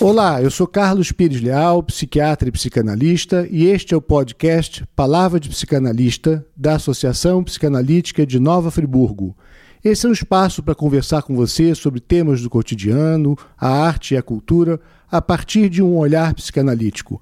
Olá, eu sou Carlos Pires Leal, psiquiatra e psicanalista, e este é o podcast Palavra de Psicanalista da Associação Psicanalítica de Nova Friburgo. Esse é um espaço para conversar com você sobre temas do cotidiano, a arte e a cultura, a partir de um olhar psicanalítico.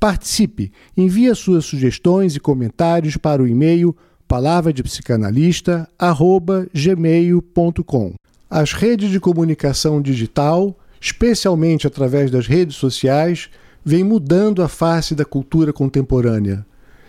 Participe, envie suas sugestões e comentários para o e-mail palavradepsicanalista@gmail.com. As redes de comunicação digital especialmente através das redes sociais, vem mudando a face da cultura contemporânea.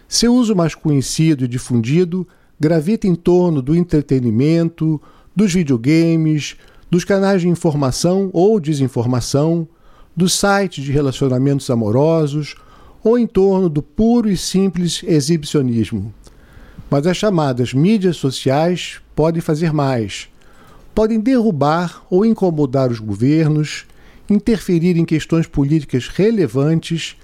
Seu uso mais conhecido e difundido gravita em torno do entretenimento, dos videogames, dos canais de informação ou desinformação, dos sites de relacionamentos amorosos ou em torno do puro e simples exibicionismo. Mas as chamadas mídias sociais podem fazer mais podem derrubar ou incomodar os governos, interferir em questões políticas relevantes,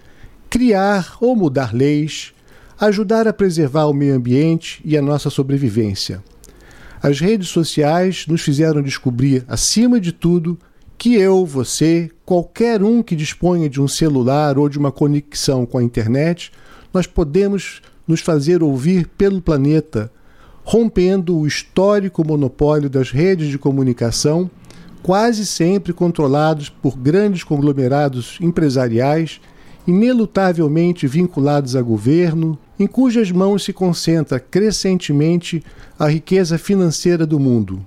criar ou mudar leis, ajudar a preservar o meio ambiente e a nossa sobrevivência. As redes sociais nos fizeram descobrir, acima de tudo, que eu, você, qualquer um que disponha de um celular ou de uma conexão com a internet, nós podemos nos fazer ouvir pelo planeta rompendo o histórico monopólio das redes de comunicação, quase sempre controlados por grandes conglomerados empresariais, inelutavelmente vinculados a governo, em cujas mãos se concentra crescentemente a riqueza financeira do mundo.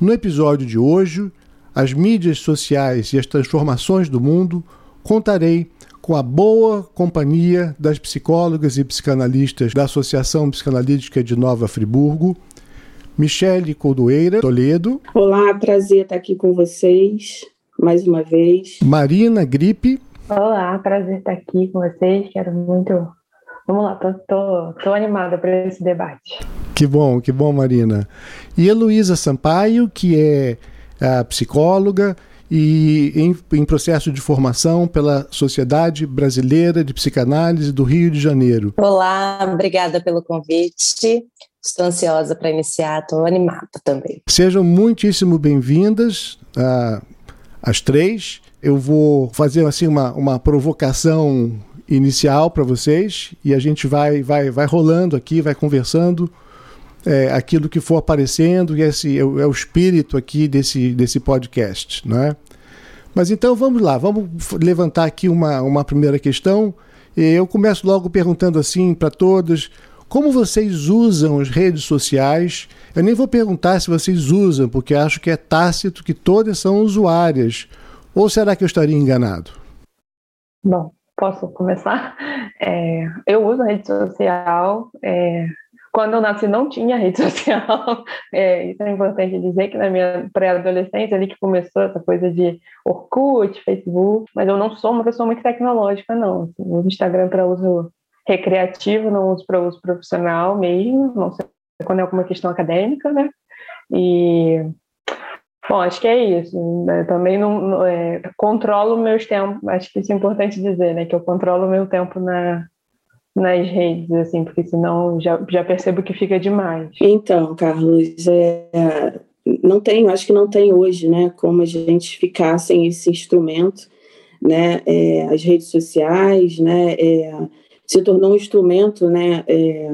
No episódio de hoje, as mídias sociais e as transformações do mundo, contarei com a boa companhia das psicólogas e psicanalistas da Associação Psicanalítica de Nova Friburgo, Michele Coldoeira Toledo. Olá, prazer estar aqui com vocês mais uma vez. Marina Gripe. Olá, prazer estar aqui com vocês. Quero muito. Vamos lá, tô, tô, tô animada para esse debate. Que bom, que bom, Marina. E Heloísa Sampaio, que é a psicóloga e em, em, processo de formação pela Sociedade Brasileira de Psicanálise do Rio de Janeiro. Olá, obrigada pelo convite. Estou ansiosa para iniciar, estou animada também. Sejam muitíssimo bem-vindas, uh, as três. Eu vou fazer assim uma, uma provocação inicial para vocês e a gente vai, vai, vai rolando aqui, vai conversando é, aquilo que for aparecendo, e esse é o, é o, espírito aqui desse, desse podcast. Né? Mas então vamos lá, vamos levantar aqui uma, uma primeira questão. Eu começo logo perguntando assim para todos: como vocês usam as redes sociais? Eu nem vou perguntar se vocês usam, porque acho que é tácito que todas são usuárias. Ou será que eu estaria enganado? Bom, posso começar? É, eu uso a rede social. É, quando eu nasci não tinha rede social, é, isso é importante dizer que na minha pré-adolescência ali que começou essa coisa de Orkut, Facebook, mas eu não sou uma pessoa muito tecnológica não, assim, uso Instagram para uso recreativo, não uso para uso profissional mesmo, não sei quando é alguma questão acadêmica, né? E Bom, acho que é isso. Eu também não, é, controlo meus tempos. Acho que isso é importante dizer, né? Que eu controlo meu tempo na, nas redes, assim, porque senão já, já percebo que fica demais. Então, Carlos, é, não tem, acho que não tem hoje, né, como a gente ficar sem esse instrumento, né, é, as redes sociais, né, é, se tornou um instrumento, né, é,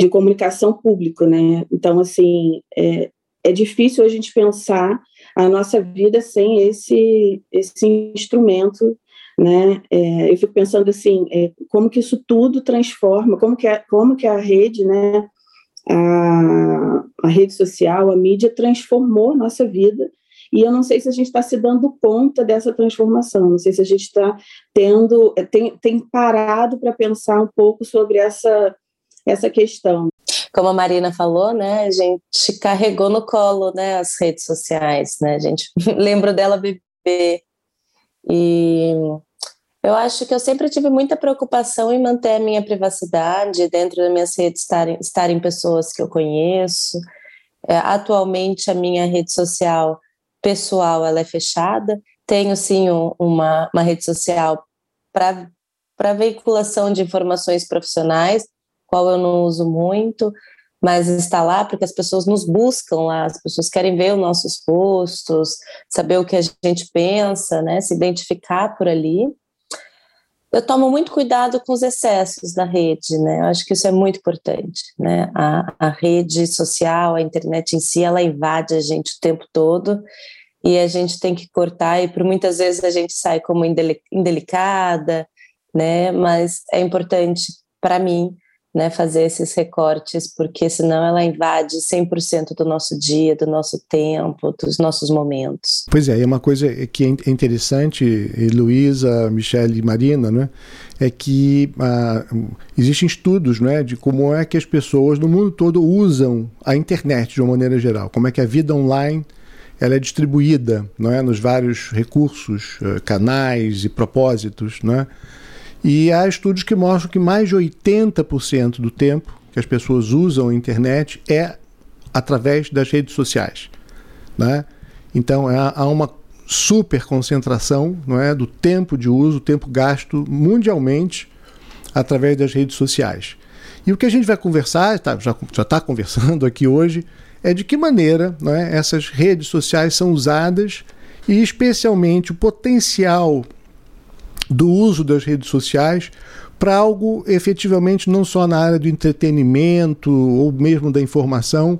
de comunicação público, né, então, assim, é, é difícil a gente pensar a nossa vida sem esse, esse instrumento né? É, eu fico pensando assim, é, como que isso tudo transforma, como que a, como que a rede, né? A, a rede social, a mídia transformou nossa vida e eu não sei se a gente está se dando conta dessa transformação, não sei se a gente está tendo, é, tem, tem parado para pensar um pouco sobre essa, essa questão. Como a Marina falou, né, a gente carregou no colo, né, as redes sociais, né, a gente lembra dela beber e eu acho que eu sempre tive muita preocupação em manter a minha privacidade dentro das minhas redes, estarem, estarem pessoas que eu conheço. É, atualmente, a minha rede social pessoal ela é fechada. Tenho, sim, um, uma, uma rede social para veiculação de informações profissionais, qual eu não uso muito. Mas está lá porque as pessoas nos buscam lá, as pessoas querem ver os nossos rostos, saber o que a gente pensa, né, se identificar por ali. Eu tomo muito cuidado com os excessos da rede, né? Eu acho que isso é muito importante, né? A, a rede social, a internet em si, ela invade a gente o tempo todo e a gente tem que cortar e por muitas vezes a gente sai como indelicada, né? Mas é importante para mim né, fazer esses recortes, porque senão ela invade 100% do nosso dia, do nosso tempo, dos nossos momentos. Pois é, e uma coisa que é interessante, Luísa, Michelle e Marina, né, é que ah, existem estudos né, de como é que as pessoas no mundo todo usam a internet de uma maneira geral, como é que a vida online ela é distribuída não é, nos vários recursos, eh, canais e propósitos, não é? E há estudos que mostram que mais de 80% do tempo que as pessoas usam a internet é através das redes sociais. Né? Então há uma super concentração não é, do tempo de uso, tempo gasto mundialmente através das redes sociais. E o que a gente vai conversar, tá, já está conversando aqui hoje, é de que maneira não é, essas redes sociais são usadas e especialmente o potencial do uso das redes sociais para algo efetivamente não só na área do entretenimento ou mesmo da informação,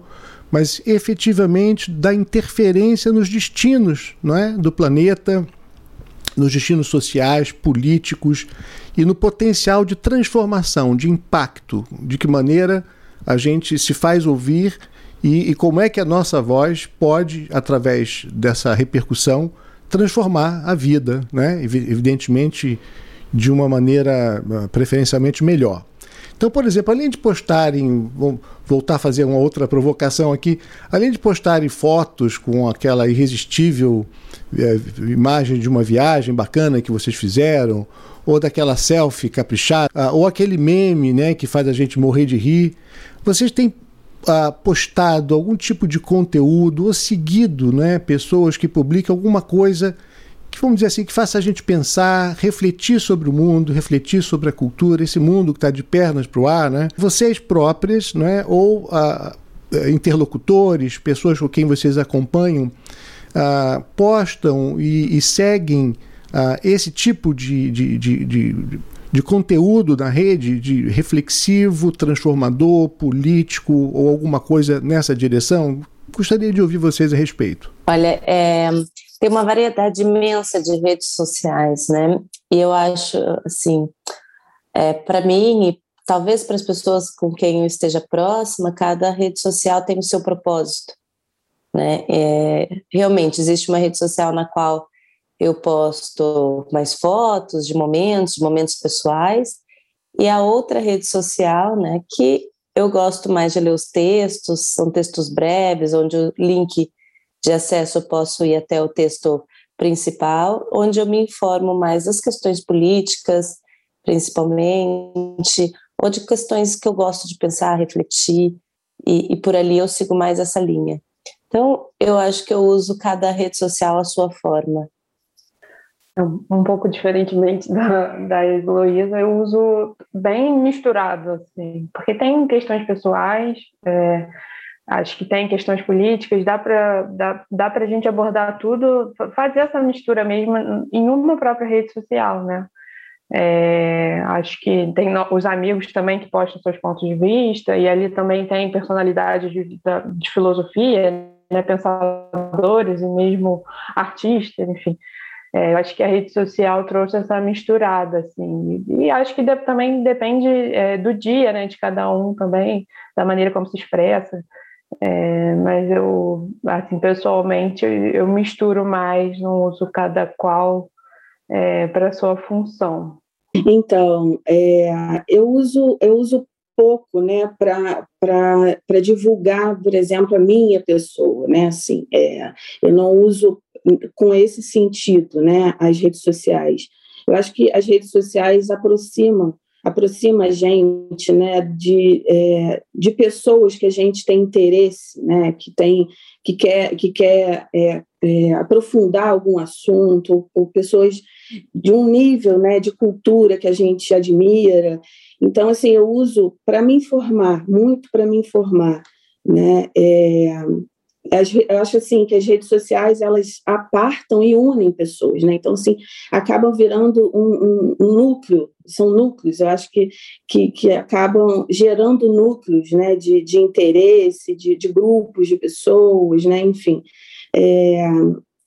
mas efetivamente da interferência nos destinos não é, do planeta, nos destinos sociais, políticos e no potencial de transformação, de impacto, de que maneira a gente se faz ouvir e, e como é que a nossa voz pode, através dessa repercussão, transformar a vida, né? evidentemente de uma maneira ah, preferencialmente melhor. Então, por exemplo, além de postarem, vou voltar a fazer uma outra provocação aqui, além de postarem fotos com aquela irresistível eh, imagem de uma viagem bacana que vocês fizeram, ou daquela selfie caprichada, ah, ou aquele meme né, que faz a gente morrer de rir, vocês têm uh, postado algum tipo de conteúdo ou seguido né, pessoas que publicam alguma coisa que, vamos dizer assim, que faça a gente pensar, refletir sobre o mundo, refletir sobre a cultura, esse mundo que está de pernas para o ar, né? Vocês próprias, né, ou uh, interlocutores, pessoas com quem vocês acompanham, uh, postam e, e seguem uh, esse tipo de, de, de, de de conteúdo na rede, de reflexivo, transformador, político ou alguma coisa nessa direção? Gostaria de ouvir vocês a respeito. Olha, é, tem uma variedade imensa de redes sociais, né? E eu acho, assim, é, para mim e talvez para as pessoas com quem eu esteja próxima, cada rede social tem o seu propósito, né? É, realmente existe uma rede social na qual eu posto mais fotos de momentos, momentos pessoais, e a outra rede social, né, que eu gosto mais de ler os textos, são textos breves, onde o link de acesso eu posso ir até o texto principal, onde eu me informo mais das questões políticas, principalmente, ou de questões que eu gosto de pensar, refletir, e, e por ali eu sigo mais essa linha. Então, eu acho que eu uso cada rede social à sua forma. Um pouco diferentemente da, da Heloísa, eu uso bem misturado, assim, porque tem questões pessoais, é, acho que tem questões políticas, dá para dá, dá a gente abordar tudo, fazer essa mistura mesmo em uma própria rede social, né? É, acho que tem os amigos também que postam seus pontos de vista, e ali também tem personalidades de, de filosofia, né, pensadores e mesmo artistas, enfim. É, eu acho que a rede social trouxe essa misturada, assim, e acho que de, também depende é, do dia, né, de cada um também, da maneira como se expressa. É, mas eu, assim, pessoalmente, eu misturo mais, não uso cada qual é, para sua função. Então, é, eu uso eu uso pouco, né, para divulgar, por exemplo, a minha pessoa, né, assim, é, eu não uso com esse sentido, né, as redes sociais. Eu acho que as redes sociais aproximam aproxima a gente né, de, é, de pessoas que a gente tem interesse, né, que, tem, que quer, que quer é, é, aprofundar algum assunto, ou, pessoas de um nível né, de cultura que a gente admira. Então, assim, eu uso para me informar, muito para me informar. Né? Eu acho assim que as redes sociais elas apartam e unem pessoas, né? Então assim acabam virando um, um, um núcleo, são núcleos. Eu acho que que, que acabam gerando núcleos, né? De, de interesse, de, de grupos de pessoas, né? Enfim. É,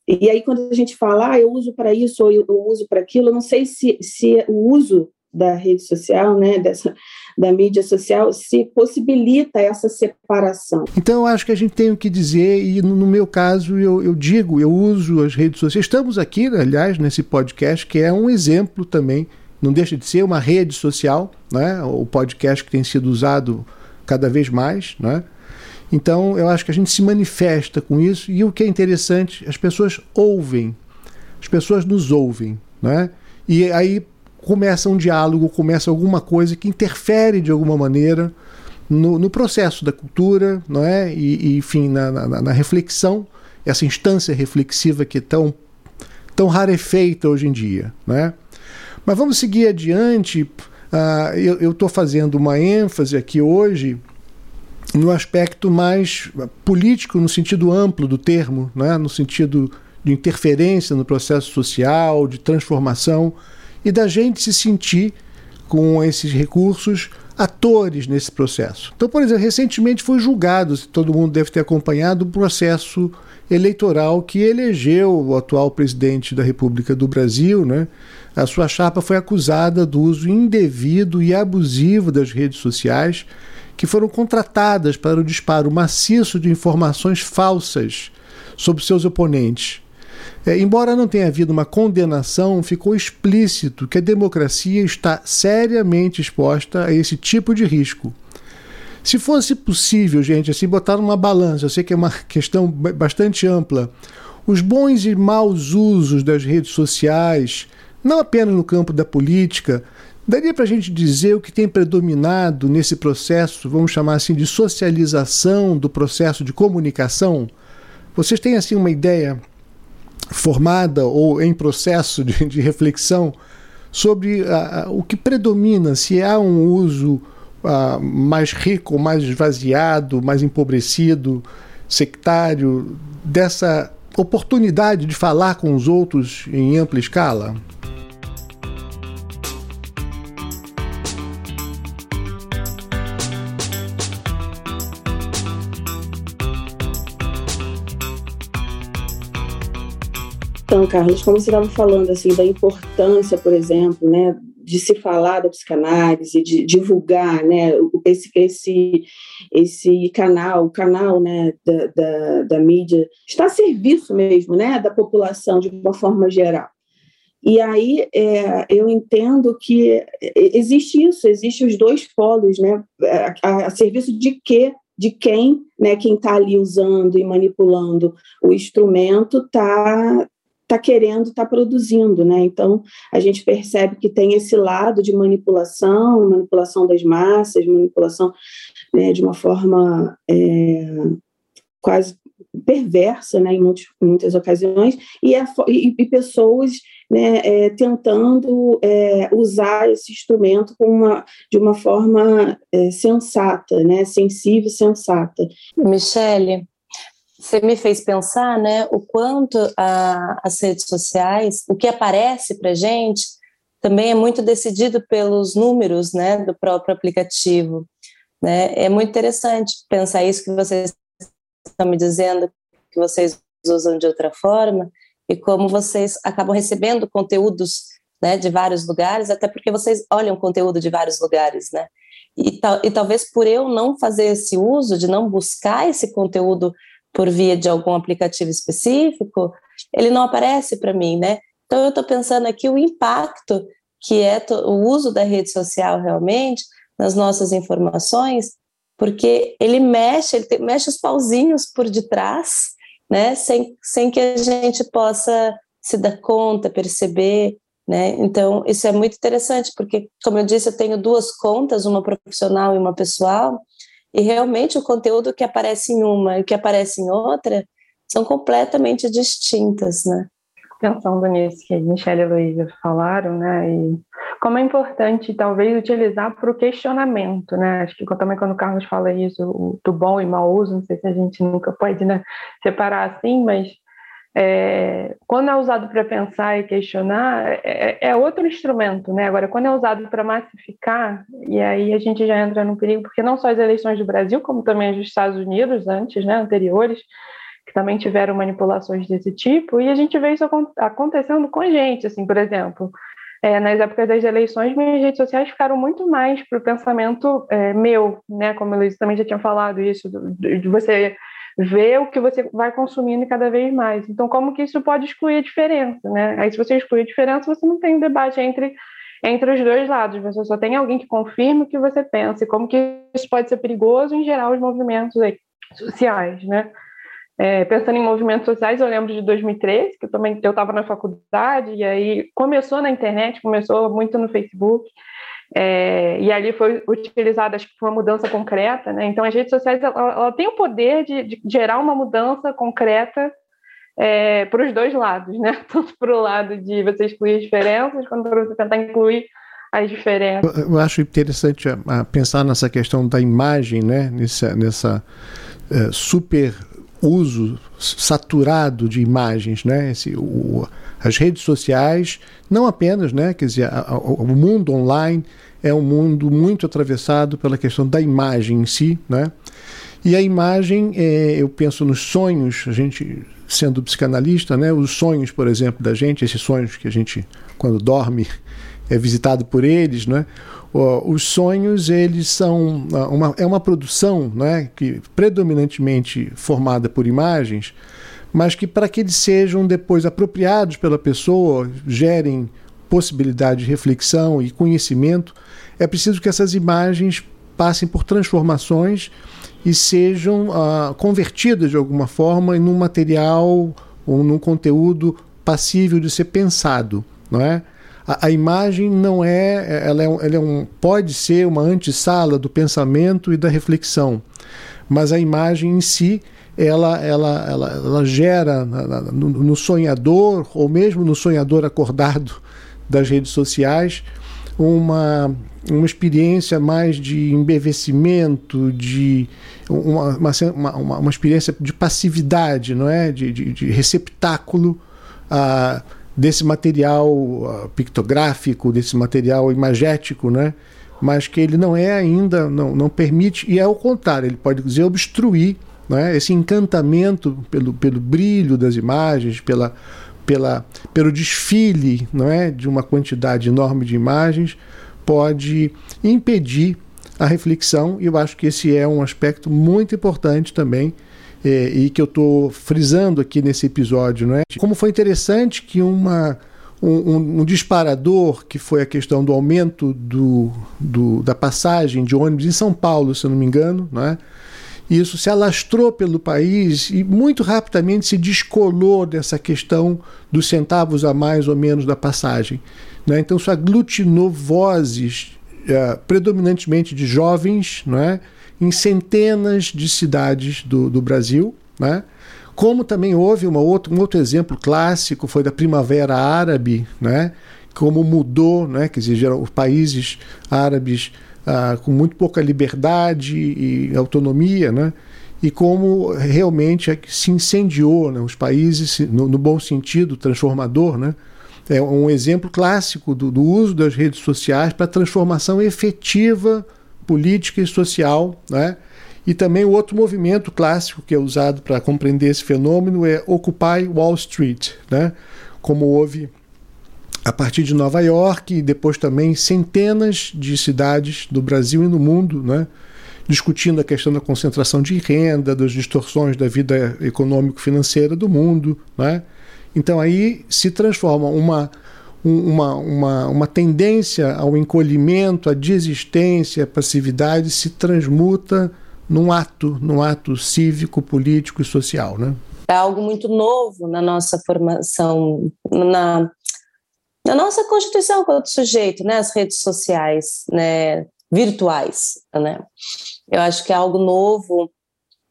e aí quando a gente fala, ah, eu uso para isso ou eu uso para aquilo, eu não sei se, se o uso da rede social, né, dessa, da mídia social, se possibilita essa separação. Então, eu acho que a gente tem o que dizer, e no meu caso, eu, eu digo, eu uso as redes sociais. Estamos aqui, aliás, nesse podcast, que é um exemplo também, não deixa de ser uma rede social, né, o podcast que tem sido usado cada vez mais, né? Então, eu acho que a gente se manifesta com isso, e o que é interessante, as pessoas ouvem, as pessoas nos ouvem, né? E aí começa um diálogo, começa alguma coisa que interfere de alguma maneira no, no processo da cultura, não é? E, e enfim, na, na, na, reflexão, essa instância reflexiva que é tão, tão rarefeita hoje em dia, não é? Mas vamos seguir adiante. Uh, eu estou fazendo uma ênfase aqui hoje no aspecto mais político, no sentido amplo do termo, né? no sentido de interferência no processo social, de transformação e da gente se sentir com esses recursos atores nesse processo. Então, por exemplo, recentemente foi julgado, todo mundo deve ter acompanhado, o processo eleitoral que elegeu o atual presidente da República do Brasil, né? A sua chapa foi acusada do uso indevido e abusivo das redes sociais, que foram contratadas para o disparo maciço de informações falsas sobre seus oponentes é, embora não tenha havido uma condenação, ficou explícito que a democracia está seriamente exposta a esse tipo de risco. Se fosse possível, gente, assim, botar numa balança, eu sei que é uma questão bastante ampla, os bons e maus usos das redes sociais, não apenas no campo da política, daria para a gente dizer o que tem predominado nesse processo, vamos chamar assim, de socialização do processo de comunicação? Vocês têm assim uma ideia formada ou em processo de, de reflexão sobre uh, o que predomina, se há um uso uh, mais rico, mais esvaziado, mais empobrecido, sectário, dessa oportunidade de falar com os outros em ampla escala? Então, Carlos, como você estava falando assim da importância, por exemplo, né, de se falar da psicanálise, de divulgar, né, esse esse esse canal, o canal, né, da, da, da mídia está a serviço mesmo, né, da população de uma forma geral. E aí é, eu entendo que existe isso, existe os dois polos, né, a, a serviço de quê? de quem, né, quem está ali usando e manipulando o instrumento está está querendo, está produzindo, né? Então a gente percebe que tem esse lado de manipulação, manipulação das massas, manipulação né, de uma forma é, quase perversa, né, em, muitos, muitas ocasiões, e, é, e, e pessoas né, é, tentando é, usar esse instrumento uma, de uma forma é, sensata, né, sensível sensata. Michele, você me fez pensar, né, o quanto a, as redes sociais, o que aparece para gente, também é muito decidido pelos números, né, do próprio aplicativo, né? É muito interessante pensar isso que vocês estão me dizendo que vocês usam de outra forma e como vocês acabam recebendo conteúdos, né, de vários lugares, até porque vocês olham conteúdo de vários lugares, né? E, e talvez por eu não fazer esse uso, de não buscar esse conteúdo por via de algum aplicativo específico, ele não aparece para mim, né? Então eu estou pensando aqui o impacto que é o uso da rede social realmente nas nossas informações, porque ele mexe, ele mexe os pauzinhos por detrás, né? Sem, sem que a gente possa se dar conta, perceber, né? Então isso é muito interessante, porque como eu disse, eu tenho duas contas, uma profissional e uma pessoal, e realmente o conteúdo que aparece em uma e que aparece em outra são completamente distintas, né? Pensando nisso que Michelle e Luísa falaram, né, e como é importante talvez utilizar para o questionamento, né, acho que também quando o Carlos fala isso, do bom e mau uso, não sei se a gente nunca pode, né, separar assim, mas é, quando é usado para pensar e questionar, é, é, outro instrumento, né? Agora, quando é usado para massificar, e aí a gente já entra no perigo, porque não só as eleições do Brasil, como também as dos Estados Unidos antes, né, anteriores, que também tiveram manipulações desse tipo, e a gente vê isso acontecendo com a gente, assim, por exemplo, é, nas épocas das eleições, minhas redes sociais ficaram muito mais para o pensamento é, meu, né, como a Luiz também já tinha falado isso, de, de você ver o que você vai consumindo cada vez mais. Então, como que isso pode excluir a diferença, né? Aí, se você exclui a diferença, você não tem debate entre entre os dois lados, você só tem alguém que confirma o que você pensa, e como que isso pode ser perigoso em geral os movimentos aí, sociais, né? É, pensando em movimentos sociais, eu lembro de 2013, que eu também eu estava na faculdade, e aí começou na internet, começou muito no Facebook, é, e ali foi utilizada, acho que foi uma mudança concreta, né? Então, as redes sociais, ela, ela tem o poder de, de, gerar uma mudança concreta é, para os dois lados, né? Tanto para o lado de você excluir as diferenças, quanto para você tentar incluir as diferenças. Eu, eu acho interessante a, a pensar nessa questão da imagem, né? Nessa, nessa uh, super uso saturado de imagens, né? Esse, o, as redes sociais, não apenas, né? Quer dizer, a, a, o mundo online é um mundo muito atravessado pela questão da imagem em si, né? E a imagem, é, eu penso nos sonhos, a gente sendo psicanalista, né? Os sonhos, por exemplo, da gente, esses sonhos que a gente, quando dorme, é visitado por eles, né? os sonhos eles são ah, uma, é uma produção né, que predominantemente formada por imagens, mas que para que eles sejam depois apropriados pela pessoa, gerem possibilidade de reflexão e conhecimento, é preciso que essas imagens passem por transformações e sejam uh, convertidas de alguma forma em um material ou num conteúdo passível de ser pensado, não é? A, a imagem não é ela, é, ela é um, pode ser uma antessala do pensamento e da reflexão, mas a imagem em si ela, ela, ela, ela gera no, no sonhador, ou mesmo no sonhador acordado das redes sociais, uma, uma experiência mais de embevecimento, de uma, uma, uma, uma experiência de passividade, não é? de, de, de receptáculo. Uh, desse material uh, pictográfico, desse material imagético, né? mas que ele não é ainda, não, não permite, e é o contrário, ele pode dizer obstruir né? esse encantamento pelo, pelo brilho das imagens, pela, pela, pelo desfile não é? de uma quantidade enorme de imagens, pode impedir a reflexão, e eu acho que esse é um aspecto muito importante também é, e que eu estou frisando aqui nesse episódio, não é? Como foi interessante que uma um, um, disparador que foi a questão do aumento do, do, da passagem de ônibus em São Paulo, se eu não me engano, não é? Isso se alastrou pelo país e muito rapidamente se descolou dessa questão dos centavos a mais ou menos da passagem. Né? Então, isso aglutinou vozes uh, predominantemente de jovens, não é? Em centenas de cidades do, do Brasil, né? Como também houve uma outra, um outro exemplo clássico, foi da Primavera Árabe, né? como mudou, né? quer dizer, os países árabes ah, com muito pouca liberdade e autonomia, né? e como realmente se incendiou né? os países, no, no, bom sentido, transformador. Né? É um exemplo clássico do, do uso das redes sociais para transformação efetiva política e social, né? E também o outro movimento clássico que é usado para compreender esse fenômeno é Occupy Wall Street, né? Como houve a partir de Nova York e depois também centenas de cidades do Brasil e no mundo, né? discutindo a questão da concentração de renda, das distorções da vida econômico-financeira do mundo. Né? Então aí se transforma uma uma, uma, uma tendência ao encolhimento, à desistência, à passividade se transmuta num ato, num ato cívico, político e social, né? É algo muito novo na nossa formação, na, na nossa constituição quanto sujeito, né? As redes sociais, né? Virtuais, né? Eu acho que é algo novo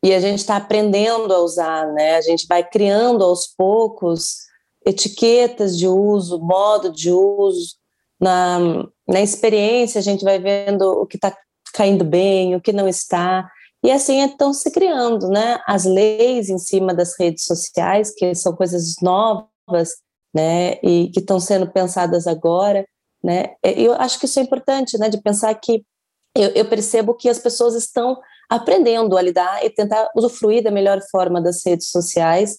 e a gente está aprendendo a usar, né? A gente vai criando aos poucos etiquetas de uso, modo de uso. Na, na experiência, a gente vai vendo o que está caindo bem, o que não está. E assim estão se criando né, as leis em cima das redes sociais, que são coisas novas né, e que estão sendo pensadas agora. Né? Eu acho que isso é importante, né, de pensar que eu, eu percebo que as pessoas estão aprendendo a lidar e tentar usufruir da melhor forma das redes sociais,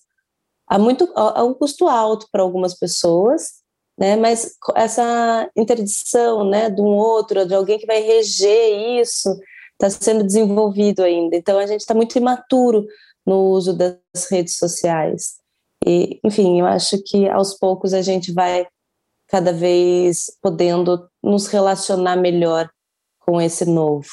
há muito há um custo alto para algumas pessoas, né? Mas essa interdição, né, de um outro, de alguém que vai reger isso, está sendo desenvolvido ainda. Então a gente está muito imaturo no uso das redes sociais. E, enfim, eu acho que aos poucos a gente vai cada vez podendo nos relacionar melhor com esse novo.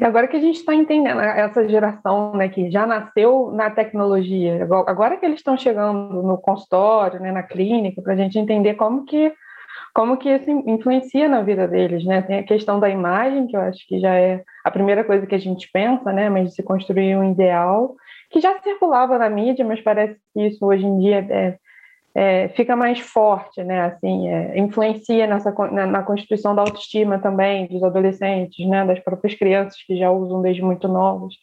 E agora que a gente está entendendo essa geração né, que já nasceu na tecnologia, agora que eles estão chegando no consultório, né, na clínica, para a gente entender como que como que isso influencia na vida deles, né? Tem a questão da imagem, que eu acho que já é a primeira coisa que a gente pensa, né? Mas de se construir um ideal, que já circulava na mídia, mas parece que isso hoje em dia é, é, fica mais forte, né? Assim, é, influencia nessa, na, na, constituição da autoestima também dos adolescentes, né? Das próprias crianças que já usam desde muito novos.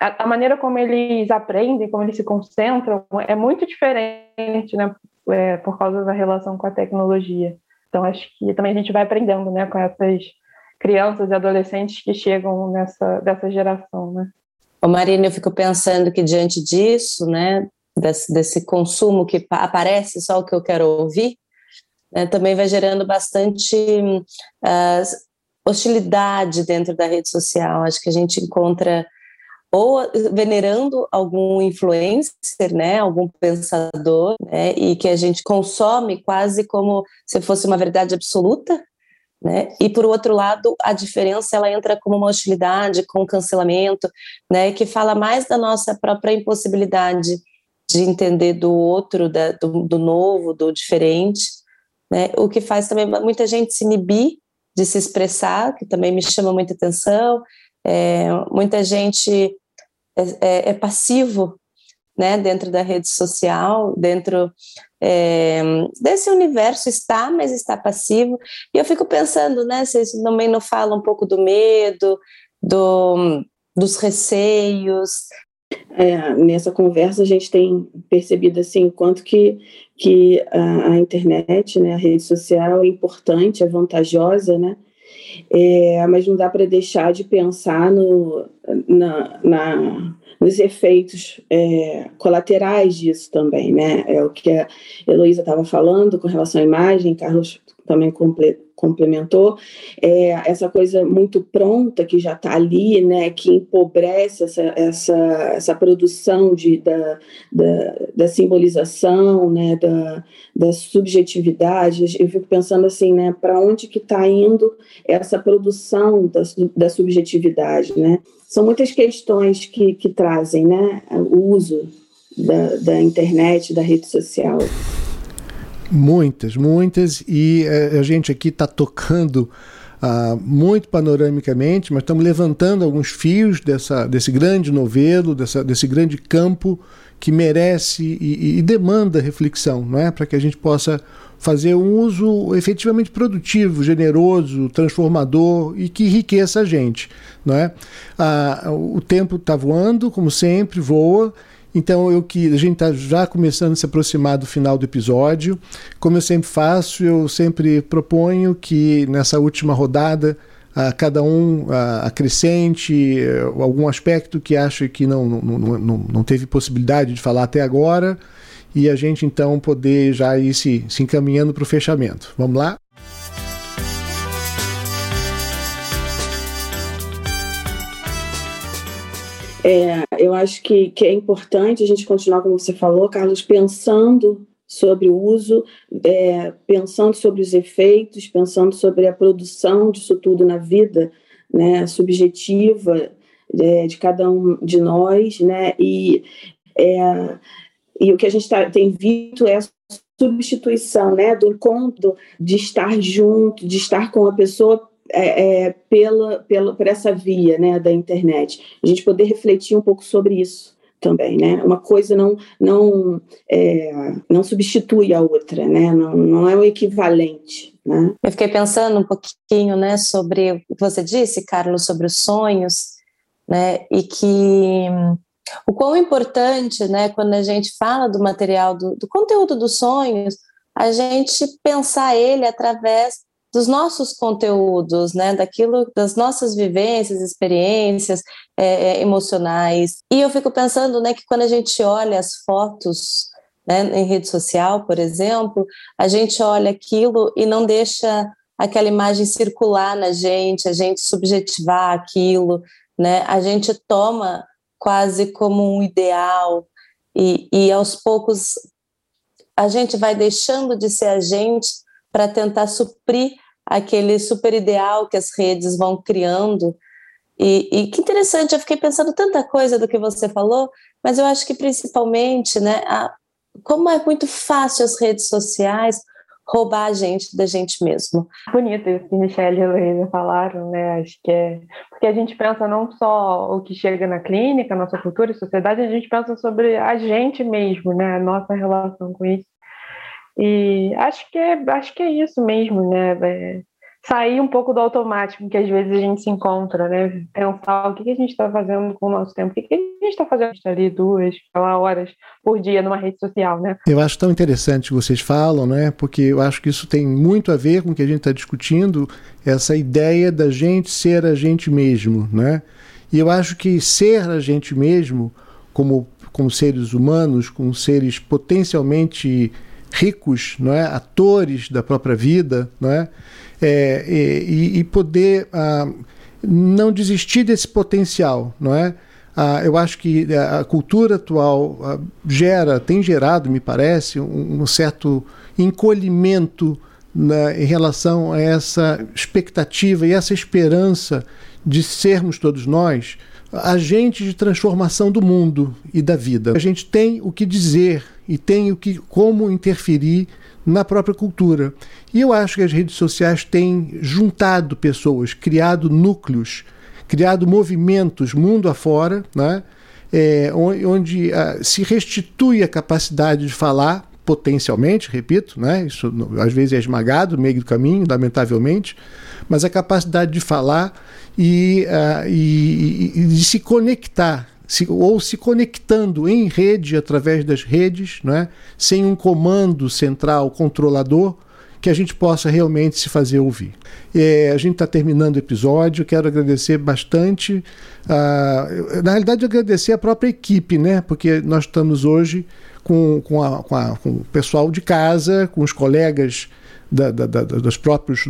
A, a, maneira como eles aprendem, como eles se concentram, é muito diferente, né? É, por causa da relação com a tecnologia. Então, acho que também a gente vai aprendendo, né? Com essas crianças e adolescentes que chegam nessa dessa geração, né? Ô Marina, eu fico pensando que diante disso, né, desse, desse consumo que aparece só o que eu quero ouvir, né, também vai gerando bastante uh, hostilidade dentro da rede social. Acho que a gente encontra ou venerando algum influencer, né, algum pensador, né, e que a gente consome quase como se fosse uma verdade absoluta, né? E por outro lado, a diferença ela entra como uma hostilidade, com cancelamento, né? Que fala mais da nossa própria impossibilidade de entender do outro, da, do, do, novo, do diferente, né? O que faz também muita gente se inibir de se expressar, que também me chama muita atenção. É, muita gente é, é, é, passivo, né? Dentro da rede social, dentro é, desse universo está, mas está passivo. E eu fico pensando, né? Vocês também não falam um pouco do medo, do, dos receios, é, nessa conversa a gente tem percebido assim quanto que, que a, a, internet, né, a rede social é importante, é vantajosa, né? É, mas não dá para deixar de pensar no, na, na nos efeitos é, colaterais disso também, né? É o que a Heloísa estava falando com relação à imagem, Carlos também complementou, é, essa coisa muito pronta que já está ali, né, que empobrece essa, essa, essa produção de, da, da, da simbolização, né, da, da subjetividade. Eu fico pensando assim, né, para onde que está indo essa produção da, da subjetividade, né? São muitas questões que, que trazem, né, o uso da, da internet, da rede social. Muitas, muitas, e eh, a gente aqui está tocando uh, muito panoramicamente, mas estamos levantando alguns fios dessa, desse grande novelo, dessa, desse grande campo que merece e, e demanda reflexão, não é? para que a gente possa fazer um uso efetivamente produtivo, generoso, transformador e que enriqueça a gente. Não é? Ah, o tempo está voando, como sempre, voa, então eu que a gente está já começando a se aproximar do final do episódio. Como eu sempre faço, eu sempre proponho que nessa última rodada a cada um acrescente eh, algum aspecto que acha que não, não, não, não teve possibilidade de falar até agora e a gente então poder já ir se, se encaminhando para o fechamento. Vamos lá? É, eu acho que, que é importante a gente continuar, como você falou, Carlos, pensando sobre o uso, é, pensando sobre os efeitos, pensando sobre a produção disso tudo na vida né, subjetiva é, de cada um de nós, né, e, é, e o que a gente tá, tem visto é a substituição né, do encontro, de estar junto, de estar com a pessoa é, é, pela, pela, por essa via né, da internet. A gente poder refletir um pouco sobre isso também, né? Uma coisa não não é, não substitui a outra, né? Não, não é o equivalente, né? Eu fiquei pensando um pouquinho, né, sobre o que você disse, Carlos, sobre os sonhos, né? E que o quão importante, né, quando a gente fala do material, do, do conteúdo dos sonhos, a gente pensar ele através dos nossos conteúdos, né, daquilo, das nossas vivências, experiências é, é, emocionais. E eu fico pensando, né, que quando a gente olha as fotos né, em rede social, por exemplo, a gente olha aquilo e não deixa aquela imagem circular na gente, a gente subjetivar aquilo, né? A gente toma quase como um ideal e, e aos poucos a gente vai deixando de ser a gente para tentar suprir aquele super ideal que as redes vão criando. E, e, que interessante, eu fiquei pensando tanta coisa do que você falou, mas eu acho que principalmente, né, a, como é muito fácil as redes sociais roubar a gente da gente mesmo. Bonito isso que Michelle e Heloísa falaram, né? Acho que é. Porque a gente pensa não só o que chega na clínica, nossa cultura e sociedade, a gente pensa sobre a gente mesmo, né? A nossa relação com isso. E acho que é, acho que é isso mesmo, né? É sair um pouco do automático que às vezes a gente se encontra, né? Pensar o que, a gente está fazendo com o nosso tempo, o que, a gente está fazendo tá ali duas horas por dia numa rede social, né? Eu acho tão interessante o que vocês falam, né? Porque eu acho que isso tem muito a ver com o que a gente está discutindo, essa ideia da gente ser a gente mesmo, né? E eu acho que ser a gente mesmo, como, como seres humanos, como seres potencialmente ricos, não é? atores da própria vida, não é? é e, e, poder ah, não desistir desse potencial, não é? Ah, eu acho que a cultura atual ah, gera, tem gerado, me parece, um, um certo encolhimento na, em relação a essa expectativa e essa esperança de sermos todos nós agentes de transformação do mundo e da vida. A gente tem o que dizer e tem o que como interferir na própria cultura. E eu acho que as redes sociais têm juntado pessoas, criado núcleos, criado movimentos mundo afora, né? É, onde uh, se restitui a capacidade de falar potencialmente, repito, né? isso às vezes é esmagado no meio do caminho, lamentavelmente, mas a capacidade de falar e, uh, e, e de se conectar se, ou se conectando em rede através das redes, é, sem um comando central controlador, que a gente possa realmente se fazer ouvir. É, a gente está terminando o episódio, quero agradecer bastante, uh, na realidade agradecer a própria equipe, né? porque nós estamos hoje com, com, a, com, a, com o pessoal de casa, com os colegas da, da, da, dos próprios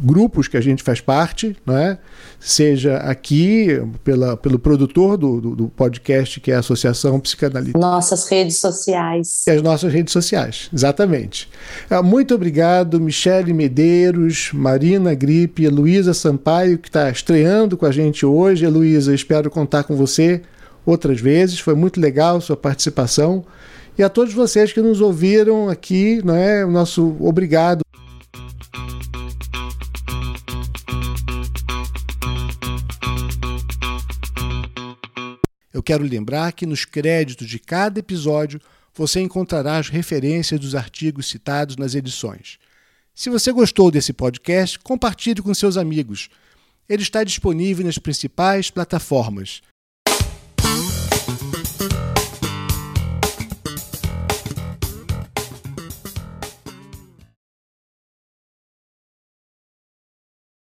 grupos que a gente faz parte, não é? seja aqui pela, pelo produtor do, do, do, podcast, que é a Associação Psicanalítica. Nossas redes sociais. E as nossas redes sociais, exatamente. Ah, muito obrigado, Michele Medeiros, Marina Gripe, Luísa Sampaio, que está estreando com a gente hoje. Luísa, espero contar com você outras vezes. Foi muito legal sua participação. E a todos vocês que nos ouviram aqui, não é? O nosso obrigado. Eu quero lembrar que nos créditos de cada episódio você encontrará as referências dos artigos citados nas edições. Se você gostou desse podcast, compartilhe com seus amigos. Ele está disponível nas principais plataformas